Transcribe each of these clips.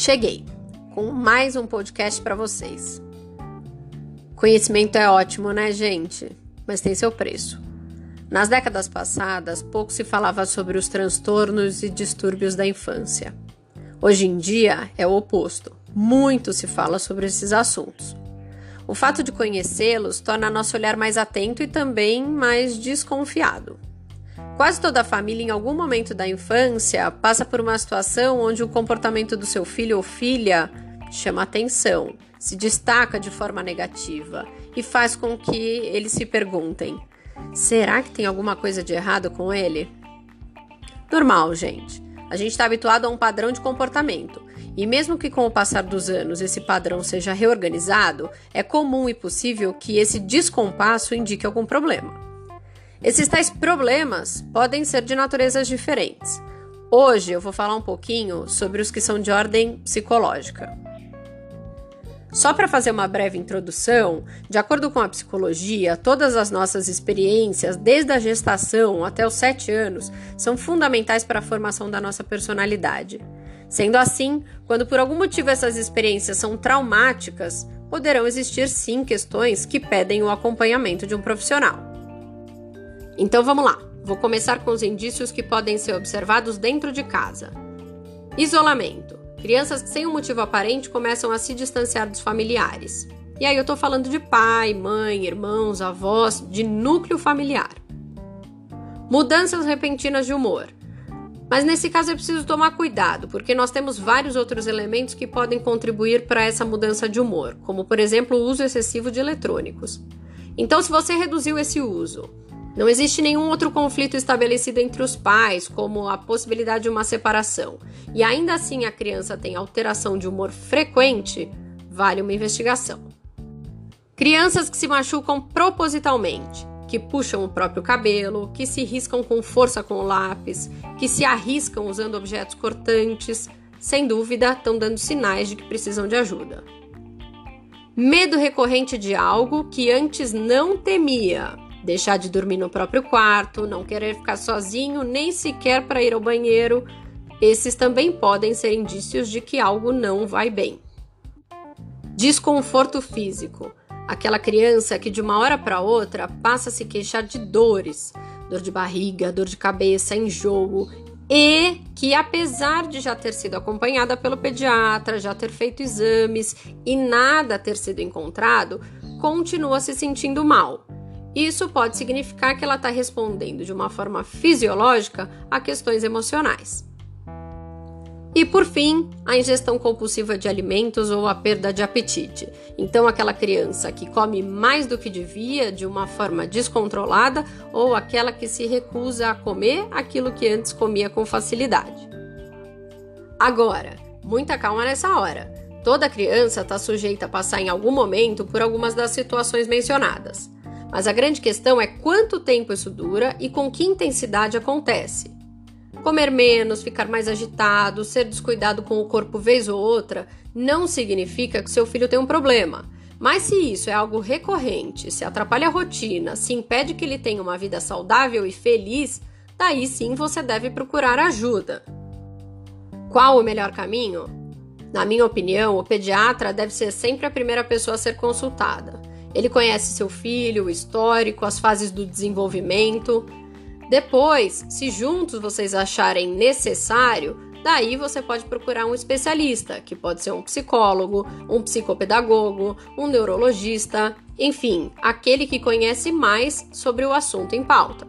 Cheguei com mais um podcast para vocês. Conhecimento é ótimo, né, gente? Mas tem seu preço. Nas décadas passadas, pouco se falava sobre os transtornos e distúrbios da infância. Hoje em dia é o oposto. Muito se fala sobre esses assuntos. O fato de conhecê-los torna nosso olhar mais atento e também mais desconfiado. Quase toda família, em algum momento da infância, passa por uma situação onde o comportamento do seu filho ou filha chama atenção, se destaca de forma negativa e faz com que eles se perguntem: será que tem alguma coisa de errado com ele? Normal, gente. A gente está habituado a um padrão de comportamento. E mesmo que com o passar dos anos esse padrão seja reorganizado, é comum e possível que esse descompasso indique algum problema. Esses tais problemas podem ser de naturezas diferentes. Hoje eu vou falar um pouquinho sobre os que são de ordem psicológica. Só para fazer uma breve introdução, de acordo com a psicologia, todas as nossas experiências, desde a gestação até os 7 anos, são fundamentais para a formação da nossa personalidade. Sendo assim, quando por algum motivo essas experiências são traumáticas, poderão existir sim questões que pedem o acompanhamento de um profissional. Então vamos lá. Vou começar com os indícios que podem ser observados dentro de casa. Isolamento. Crianças que sem um motivo aparente começam a se distanciar dos familiares. E aí eu tô falando de pai, mãe, irmãos, avós, de núcleo familiar. Mudanças repentinas de humor. Mas nesse caso é preciso tomar cuidado, porque nós temos vários outros elementos que podem contribuir para essa mudança de humor, como por exemplo o uso excessivo de eletrônicos. Então, se você reduziu esse uso, não existe nenhum outro conflito estabelecido entre os pais, como a possibilidade de uma separação, e ainda assim a criança tem alteração de humor frequente, vale uma investigação. Crianças que se machucam propositalmente, que puxam o próprio cabelo, que se riscam com força com o lápis, que se arriscam usando objetos cortantes, sem dúvida estão dando sinais de que precisam de ajuda. Medo recorrente de algo que antes não temia, deixar de dormir no próprio quarto, não querer ficar sozinho, nem sequer para ir ao banheiro. Esses também podem ser indícios de que algo não vai bem. Desconforto físico. Aquela criança que de uma hora para outra passa a se queixar de dores, dor de barriga, dor de cabeça, enjoo, e que apesar de já ter sido acompanhada pelo pediatra, já ter feito exames e nada ter sido encontrado, continua se sentindo mal. Isso pode significar que ela está respondendo de uma forma fisiológica a questões emocionais. E por fim, a ingestão compulsiva de alimentos ou a perda de apetite. Então, aquela criança que come mais do que devia de uma forma descontrolada ou aquela que se recusa a comer aquilo que antes comia com facilidade. Agora, muita calma nessa hora. Toda criança está sujeita a passar em algum momento por algumas das situações mencionadas. Mas a grande questão é quanto tempo isso dura e com que intensidade acontece. Comer menos, ficar mais agitado, ser descuidado com o corpo vez ou outra, não significa que seu filho tem um problema. Mas se isso é algo recorrente, se atrapalha a rotina, se impede que ele tenha uma vida saudável e feliz, daí sim você deve procurar ajuda. Qual o melhor caminho? Na minha opinião, o pediatra deve ser sempre a primeira pessoa a ser consultada. Ele conhece seu filho, o histórico, as fases do desenvolvimento. Depois, se juntos vocês acharem necessário, daí você pode procurar um especialista, que pode ser um psicólogo, um psicopedagogo, um neurologista, enfim, aquele que conhece mais sobre o assunto em pauta.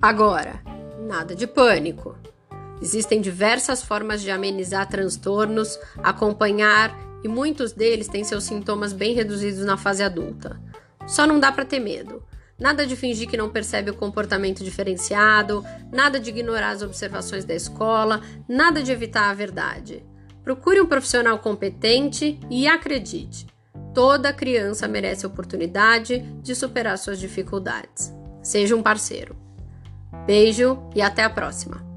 Agora, nada de pânico. Existem diversas formas de amenizar transtornos, acompanhar e muitos deles têm seus sintomas bem reduzidos na fase adulta. Só não dá para ter medo. Nada de fingir que não percebe o comportamento diferenciado, nada de ignorar as observações da escola, nada de evitar a verdade. Procure um profissional competente e acredite: toda criança merece a oportunidade de superar suas dificuldades. Seja um parceiro. Beijo e até a próxima!